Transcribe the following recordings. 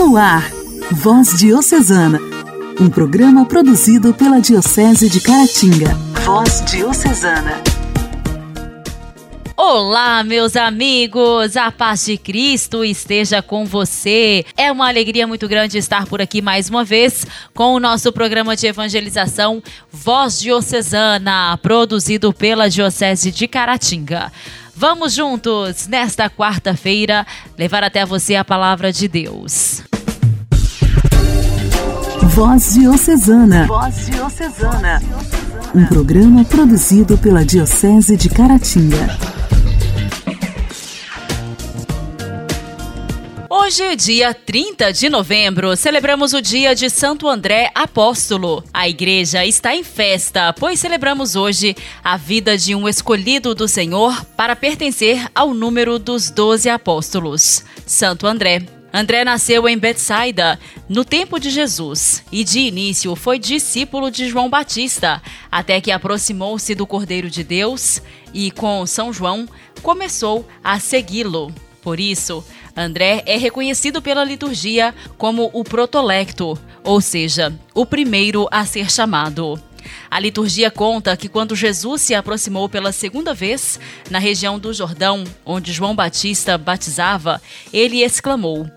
No ar, Voz Diocesana, um programa produzido pela Diocese de Caratinga. Voz Diocesana. Olá, meus amigos, a paz de Cristo esteja com você. É uma alegria muito grande estar por aqui mais uma vez com o nosso programa de evangelização Voz Diocesana, produzido pela Diocese de Caratinga. Vamos juntos, nesta quarta-feira, levar até você a palavra de Deus. Voz Diocesana. Voz Diocesana. Um programa produzido pela Diocese de Caratinga. Hoje, dia 30 de novembro, celebramos o dia de Santo André Apóstolo. A igreja está em festa, pois celebramos hoje a vida de um escolhido do Senhor para pertencer ao número dos doze apóstolos, Santo André. André nasceu em Betsaida, no tempo de Jesus, e de início foi discípulo de João Batista, até que aproximou-se do Cordeiro de Deus e, com São João, começou a segui-lo. Por isso, André é reconhecido pela liturgia como o protolecto, ou seja, o primeiro a ser chamado. A liturgia conta que quando Jesus se aproximou pela segunda vez na região do Jordão, onde João Batista batizava, ele exclamou: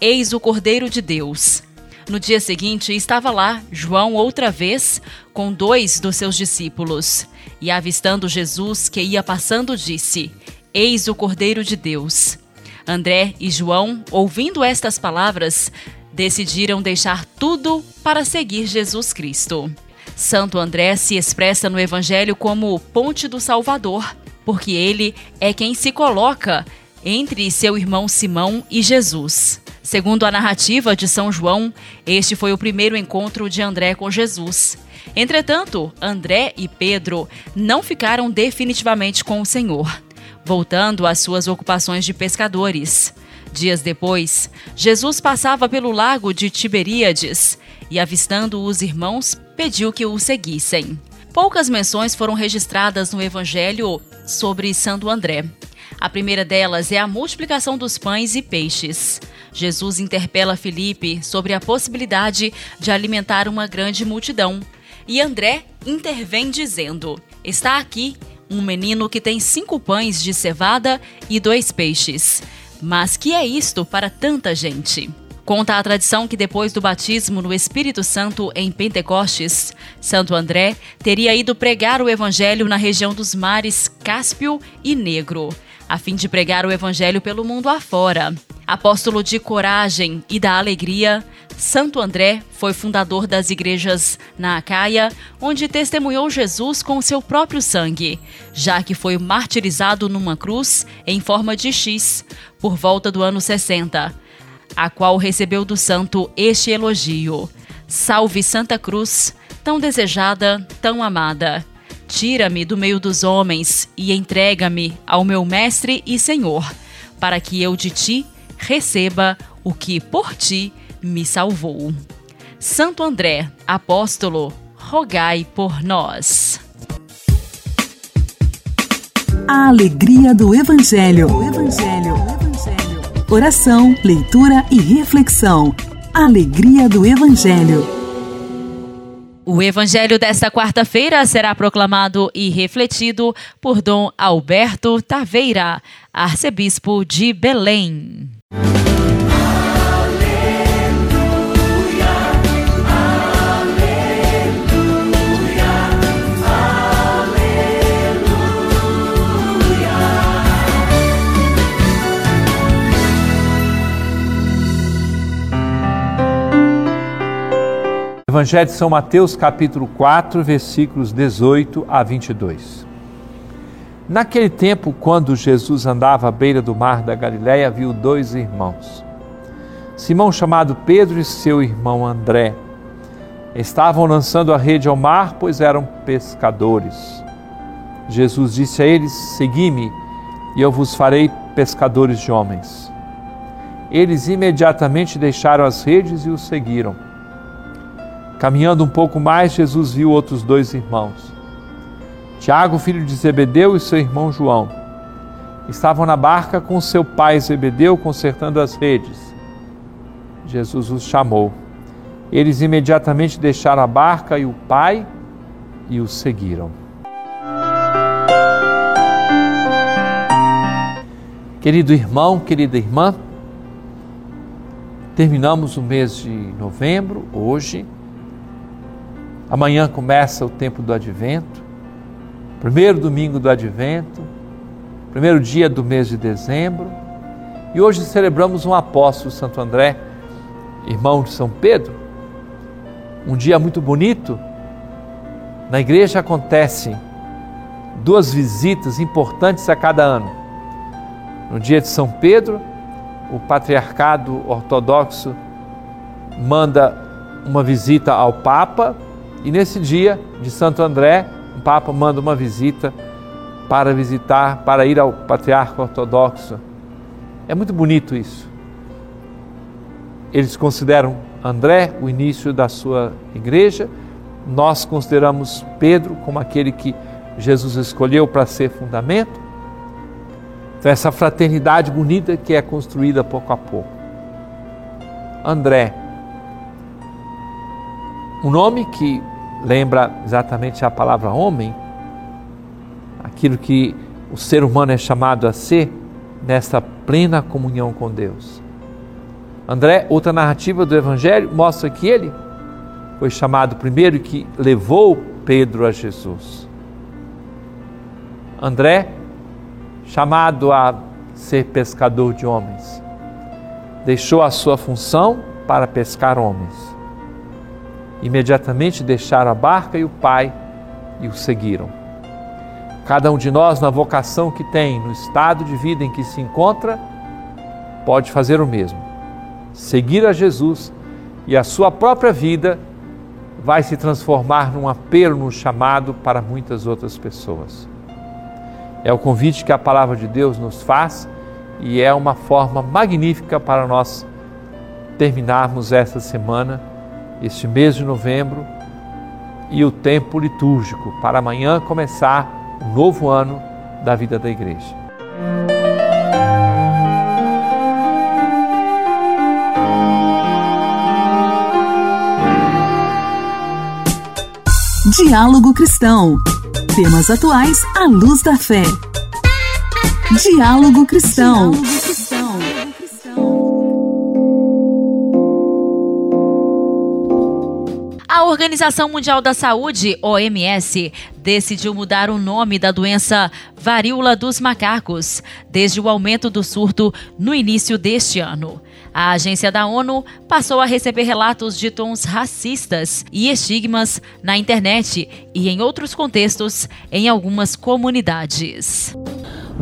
Eis o Cordeiro de Deus. No dia seguinte, estava lá João outra vez com dois dos seus discípulos. E avistando Jesus que ia passando, disse: Eis o Cordeiro de Deus. André e João, ouvindo estas palavras, decidiram deixar tudo para seguir Jesus Cristo. Santo André se expressa no Evangelho como ponte do Salvador, porque ele é quem se coloca entre seu irmão Simão e Jesus. Segundo a narrativa de São João, este foi o primeiro encontro de André com Jesus. Entretanto, André e Pedro não ficaram definitivamente com o Senhor, voltando às suas ocupações de pescadores. Dias depois, Jesus passava pelo lago de Tiberíades e, avistando os irmãos, pediu que o seguissem. Poucas menções foram registradas no Evangelho sobre Santo André. A primeira delas é a multiplicação dos pães e peixes. Jesus interpela Felipe sobre a possibilidade de alimentar uma grande multidão. E André intervém dizendo: Está aqui um menino que tem cinco pães de cevada e dois peixes. Mas que é isto para tanta gente? Conta a tradição que depois do batismo no Espírito Santo em Pentecostes, Santo André teria ido pregar o evangelho na região dos mares Cáspio e Negro a fim de pregar o Evangelho pelo mundo afora. Apóstolo de coragem e da alegria, Santo André foi fundador das igrejas na Acaia, onde testemunhou Jesus com seu próprio sangue, já que foi martirizado numa cruz em forma de X, por volta do ano 60, a qual recebeu do santo este elogio: Salve Santa Cruz, tão desejada, tão amada. Tira-me do meio dos homens e entrega-me ao meu Mestre e Senhor, para que eu de ti receba o que por ti me salvou. Santo André, apóstolo, rogai por nós. A alegria do Evangelho. Evangelho. Evangelho. Oração, leitura e reflexão. Alegria do Evangelho. O evangelho desta quarta-feira será proclamado e refletido por Dom Alberto Taveira, arcebispo de Belém. Evangelho de São Mateus, capítulo 4, versículos 18 a 22. Naquele tempo, quando Jesus andava à beira do mar da Galiléia, viu dois irmãos. Simão, chamado Pedro, e seu irmão André. Estavam lançando a rede ao mar, pois eram pescadores. Jesus disse a eles: Segui-me, e eu vos farei pescadores de homens. Eles imediatamente deixaram as redes e o seguiram. Caminhando um pouco mais, Jesus viu outros dois irmãos. Tiago, filho de Zebedeu, e seu irmão João. Estavam na barca com seu pai Zebedeu consertando as redes. Jesus os chamou. Eles imediatamente deixaram a barca e o pai e o seguiram. Querido irmão, querida irmã, terminamos o mês de novembro hoje. Amanhã começa o tempo do advento, primeiro domingo do advento, primeiro dia do mês de dezembro. E hoje celebramos um apóstolo, Santo André, irmão de São Pedro. Um dia muito bonito. Na igreja acontecem duas visitas importantes a cada ano. No dia de São Pedro, o patriarcado ortodoxo manda uma visita ao Papa e nesse dia de Santo André, o Papa manda uma visita para visitar, para ir ao patriarca ortodoxo é muito bonito isso. Eles consideram André o início da sua igreja, nós consideramos Pedro como aquele que Jesus escolheu para ser fundamento. Então, essa fraternidade bonita que é construída pouco a pouco. André, um nome que lembra exatamente a palavra homem, aquilo que o ser humano é chamado a ser, nesta plena comunhão com Deus. André, outra narrativa do Evangelho, mostra que ele foi chamado primeiro que levou Pedro a Jesus. André, chamado a ser pescador de homens, deixou a sua função para pescar homens. Imediatamente deixaram a barca e o pai e o seguiram. Cada um de nós, na vocação que tem, no estado de vida em que se encontra, pode fazer o mesmo. Seguir a Jesus e a sua própria vida vai se transformar num apelo, num chamado para muitas outras pessoas. É o convite que a palavra de Deus nos faz e é uma forma magnífica para nós terminarmos esta semana, este mês de novembro e o tempo litúrgico, para amanhã começar um novo ano da vida da igreja. Diálogo Cristão. Temas atuais à luz da fé. Diálogo Cristão. Diálogo Organização Mundial da Saúde, OMS, decidiu mudar o nome da doença varíola dos macacos, desde o aumento do surto no início deste ano. A agência da ONU passou a receber relatos de tons racistas e estigmas na internet e em outros contextos em algumas comunidades.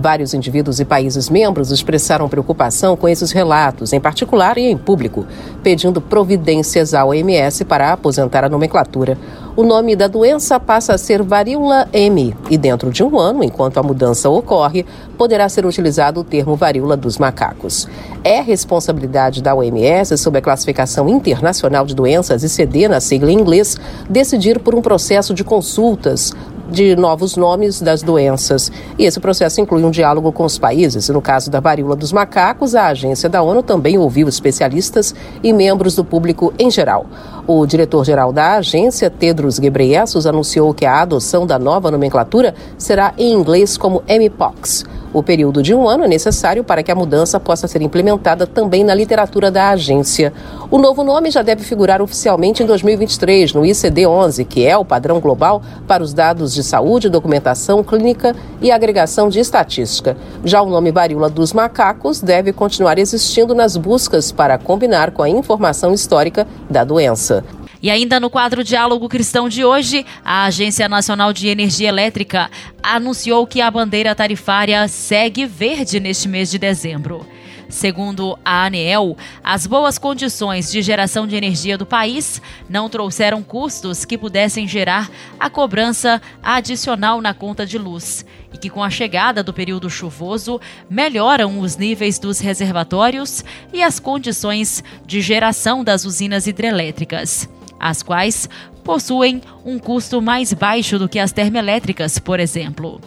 Vários indivíduos e países membros expressaram preocupação com esses relatos, em particular e em público, pedindo providências à OMS para aposentar a nomenclatura. O nome da doença passa a ser varíola M e, dentro de um ano, enquanto a mudança ocorre, poderá ser utilizado o termo varíola dos macacos. É responsabilidade da OMS, sob a classificação internacional de doenças ICD, na sigla em inglês, decidir por um processo de consultas de novos nomes das doenças. E esse processo inclui um diálogo com os países. No caso da varíola dos macacos, a agência da ONU também ouviu especialistas e membros do público em geral. O diretor-geral da agência, Tedros Ghebreyesus, anunciou que a adoção da nova nomenclatura será em inglês como MPOX. O período de um ano é necessário para que a mudança possa ser implementada também na literatura da agência. O novo nome já deve figurar oficialmente em 2023 no ICD-11, que é o padrão global para os dados de saúde, documentação clínica e agregação de estatística. Já o nome varíola dos macacos deve continuar existindo nas buscas para combinar com a informação histórica da doença. E ainda no quadro Diálogo Cristão de hoje, a Agência Nacional de Energia Elétrica anunciou que a bandeira tarifária segue verde neste mês de dezembro. Segundo a ANEEL, as boas condições de geração de energia do país não trouxeram custos que pudessem gerar a cobrança adicional na conta de luz e que, com a chegada do período chuvoso, melhoram os níveis dos reservatórios e as condições de geração das usinas hidrelétricas as quais possuem um custo mais baixo do que as termoelétricas, por exemplo.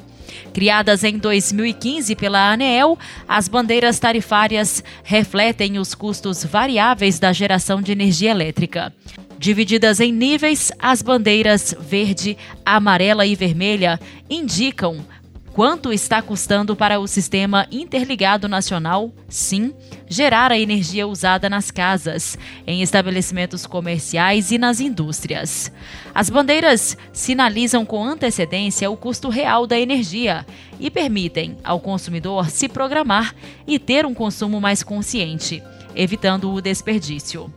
Criadas em 2015 pela ANEEL, as bandeiras tarifárias refletem os custos variáveis da geração de energia elétrica. Divididas em níveis, as bandeiras verde, amarela e vermelha indicam quanto está custando para o Sistema Interligado Nacional, SIM, gerar a energia usada nas casas, em estabelecimentos comerciais e nas indústrias. As bandeiras sinalizam com antecedência o custo real da energia e permitem ao consumidor se programar e ter um consumo mais consciente, evitando o desperdício.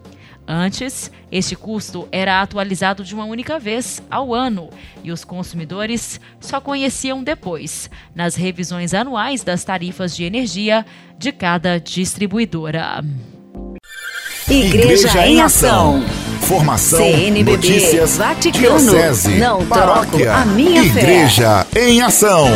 Antes, este custo era atualizado de uma única vez ao ano e os consumidores só conheciam depois, nas revisões anuais das tarifas de energia de cada distribuidora. Igreja, Igreja em Ação. Formação, CNBB, notícias, Vaticano, diocese, não paróquia, a minha Igreja fé. em Ação.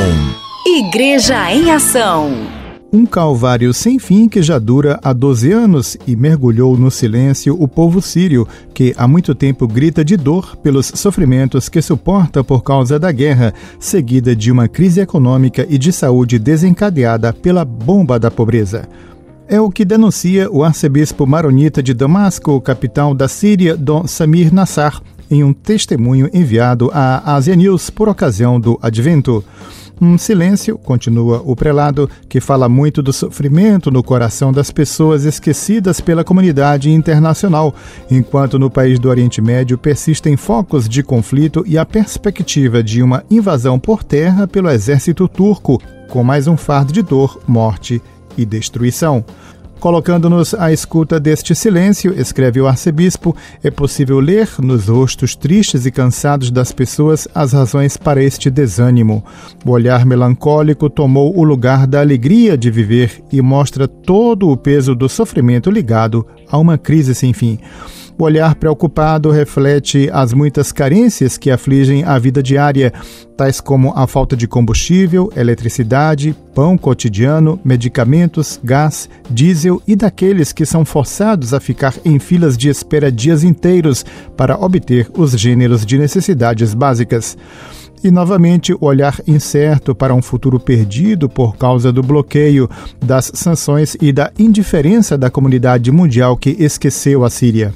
Igreja em Ação um calvário sem fim que já dura há 12 anos e mergulhou no silêncio o povo sírio, que há muito tempo grita de dor pelos sofrimentos que suporta por causa da guerra, seguida de uma crise econômica e de saúde desencadeada pela bomba da pobreza. É o que denuncia o arcebispo maronita de Damasco, capital da Síria, Dom Samir Nassar, em um testemunho enviado à Asia News por ocasião do advento. Um silêncio, continua o prelado, que fala muito do sofrimento no coração das pessoas esquecidas pela comunidade internacional, enquanto no país do Oriente Médio persistem focos de conflito e a perspectiva de uma invasão por terra pelo exército turco, com mais um fardo de dor, morte e destruição. Colocando-nos à escuta deste silêncio, escreve o arcebispo, é possível ler nos rostos tristes e cansados das pessoas as razões para este desânimo. O olhar melancólico tomou o lugar da alegria de viver e mostra todo o peso do sofrimento ligado a uma crise sem fim. O olhar preocupado reflete as muitas carências que afligem a vida diária, tais como a falta de combustível, eletricidade, pão cotidiano, medicamentos, gás, diesel e daqueles que são forçados a ficar em filas de espera dias inteiros para obter os gêneros de necessidades básicas. E novamente o olhar incerto para um futuro perdido por causa do bloqueio, das sanções e da indiferença da comunidade mundial que esqueceu a Síria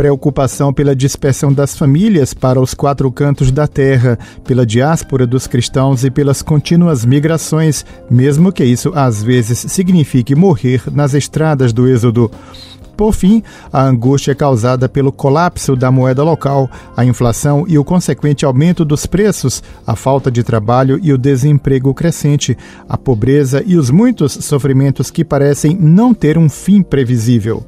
preocupação pela dispersão das famílias para os quatro cantos da terra, pela diáspora dos cristãos e pelas contínuas migrações, mesmo que isso às vezes signifique morrer nas estradas do Êxodo. Por fim, a angústia causada pelo colapso da moeda local, a inflação e o consequente aumento dos preços, a falta de trabalho e o desemprego crescente, a pobreza e os muitos sofrimentos que parecem não ter um fim previsível.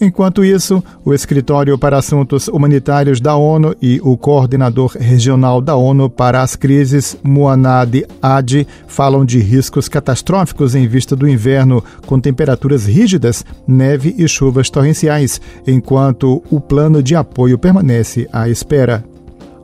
Enquanto isso, o Escritório para Assuntos Humanitários da ONU e o Coordenador Regional da ONU para as Crises, Muanad Adi, falam de riscos catastróficos em vista do inverno, com temperaturas rígidas, neve e chuvas torrenciais, enquanto o plano de apoio permanece à espera.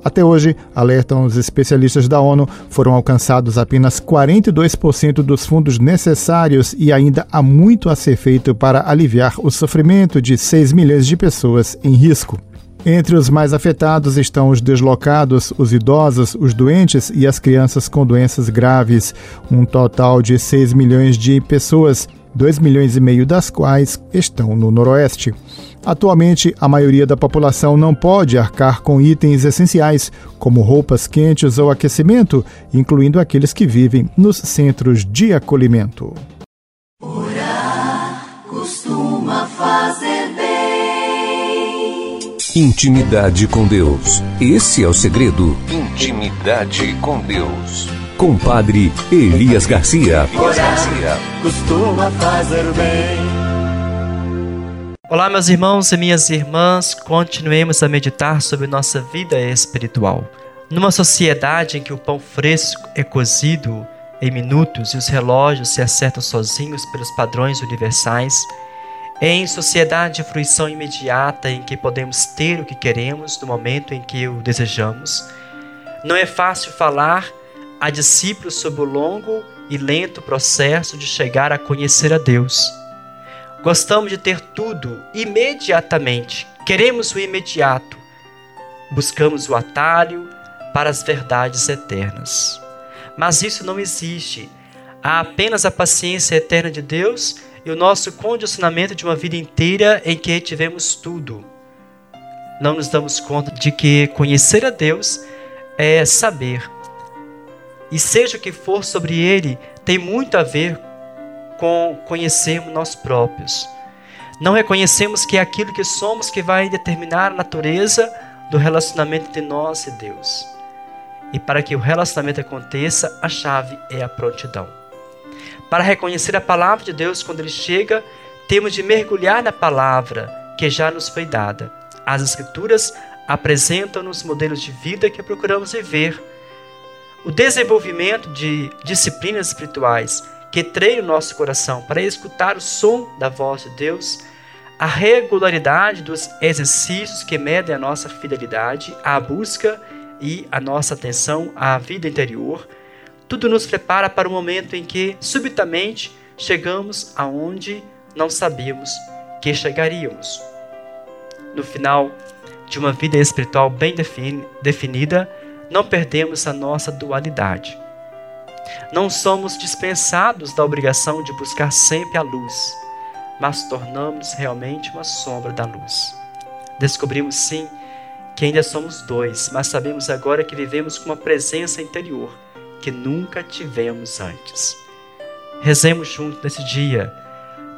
Até hoje, alertam os especialistas da ONU, foram alcançados apenas 42% dos fundos necessários e ainda há muito a ser feito para aliviar o sofrimento de 6 milhões de pessoas em risco. Entre os mais afetados estão os deslocados, os idosos, os doentes e as crianças com doenças graves, um total de 6 milhões de pessoas, 2 milhões e meio das quais estão no Noroeste. Atualmente, a maioria da população não pode arcar com itens essenciais, como roupas quentes ou aquecimento, incluindo aqueles que vivem nos centros de acolhimento. Orar costuma fazer. Intimidade com Deus. Esse é o segredo. Intimidade com Deus. Compadre Elias Garcia. Orar costuma fazer bem. Olá, meus irmãos e minhas irmãs, continuemos a meditar sobre nossa vida espiritual. Numa sociedade em que o pão fresco é cozido em minutos e os relógios se acertam sozinhos pelos padrões universais, em sociedade de fruição imediata em que podemos ter o que queremos no momento em que o desejamos, não é fácil falar a discípulos sobre o longo e lento processo de chegar a conhecer a Deus Gostamos de ter tudo imediatamente. Queremos o imediato. Buscamos o atalho para as verdades eternas. Mas isso não existe. Há apenas a paciência eterna de Deus e o nosso condicionamento de uma vida inteira em que tivemos tudo. Não nos damos conta de que conhecer a Deus é saber. E seja o que for sobre Ele, tem muito a ver com conhecermos nós próprios. Não reconhecemos que é aquilo que somos que vai determinar a natureza do relacionamento entre nós e Deus. E para que o relacionamento aconteça, a chave é a prontidão. Para reconhecer a palavra de Deus quando ele chega, temos de mergulhar na palavra que já nos foi dada. As Escrituras apresentam-nos modelos de vida que procuramos viver. O desenvolvimento de disciplinas espirituais que treinam o nosso coração para escutar o som da voz de Deus, a regularidade dos exercícios que medem a nossa fidelidade, a busca e a nossa atenção à vida interior, tudo nos prepara para o momento em que, subitamente, chegamos aonde não sabíamos que chegaríamos. No final de uma vida espiritual bem definida, não perdemos a nossa dualidade. Não somos dispensados da obrigação de buscar sempre a luz, mas tornamos realmente uma sombra da luz. Descobrimos sim que ainda somos dois, mas sabemos agora que vivemos com uma presença interior que nunca tivemos antes. Rezemos juntos nesse dia.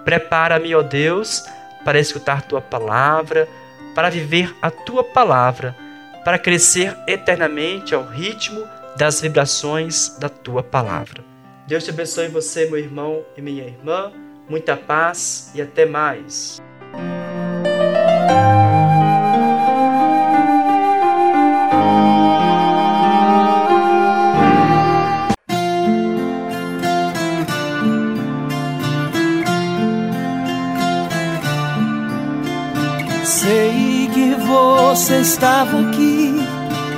Prepara-me, ó Deus, para escutar tua palavra, para viver a tua palavra, para crescer eternamente ao ritmo das vibrações da tua palavra. Deus te abençoe você, meu irmão e minha irmã. Muita paz e até mais. Estava aqui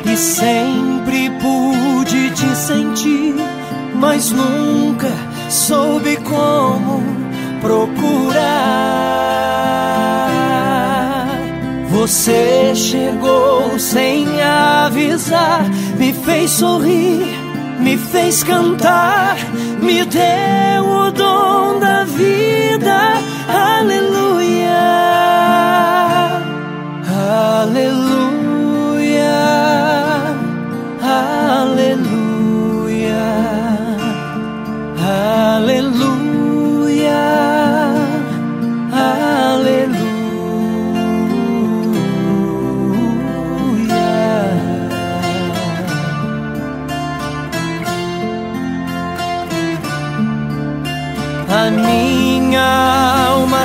e sempre pude te sentir, mas nunca soube como procurar. Você chegou sem avisar, me fez sorrir, me fez cantar, me deu o dom da vida. Aleluia. Aleluia,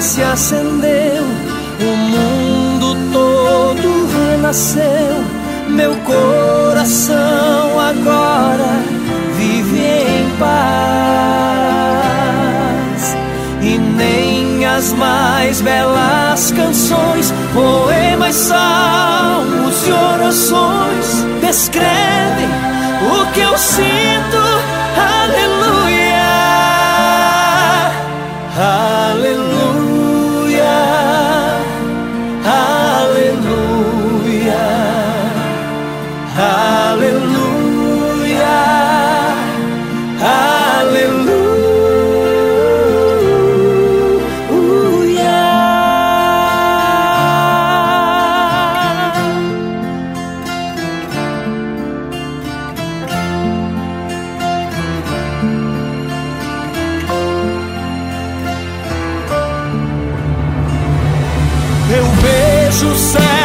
se acendeu, o mundo todo renasceu, meu coração agora vive em paz. E nem as mais belas canções, poemas, salmos eu vejo o céu.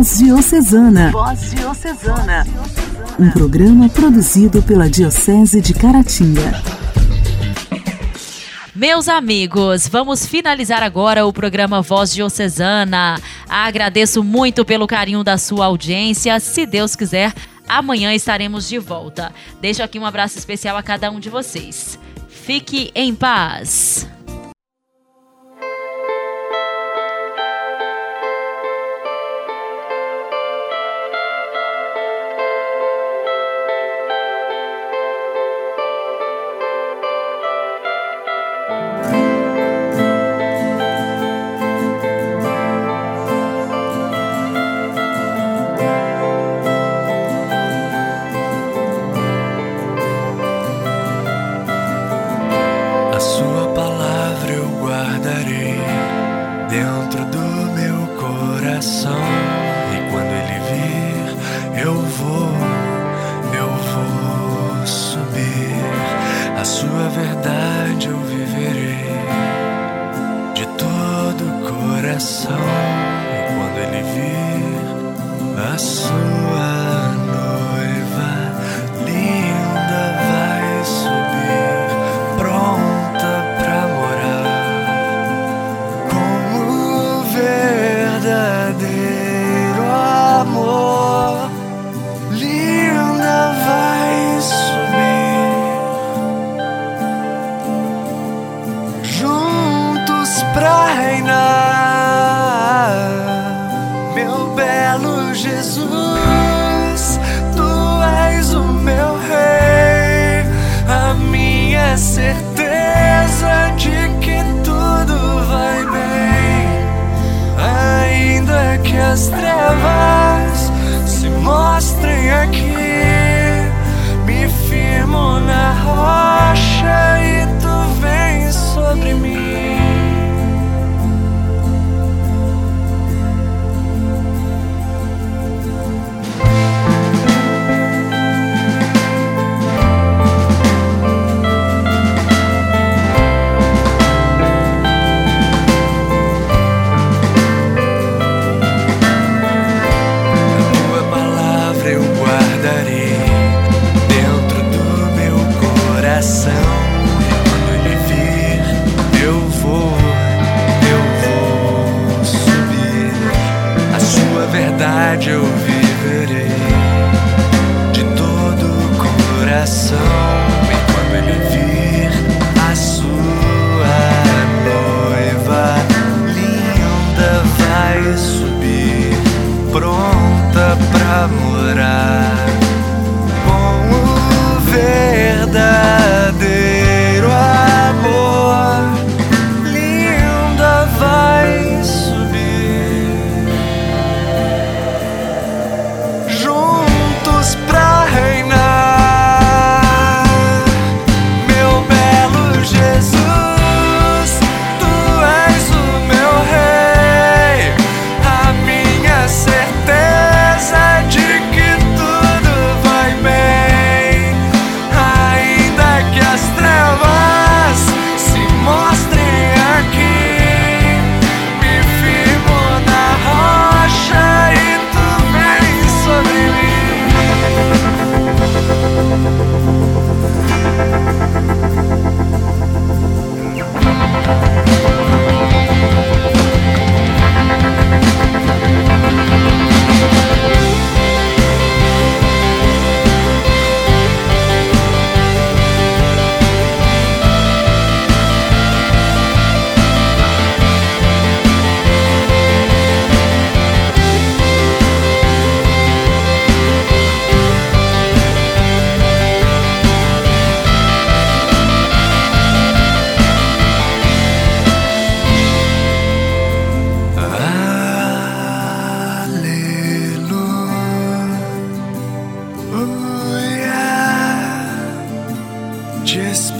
Voz Diocesana. Voz Diocesana. Um programa produzido pela Diocese de Caratinga. Meus amigos, vamos finalizar agora o programa Voz Diocesana. Agradeço muito pelo carinho da sua audiência. Se Deus quiser, amanhã estaremos de volta. Deixo aqui um abraço especial a cada um de vocês. Fique em paz.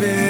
been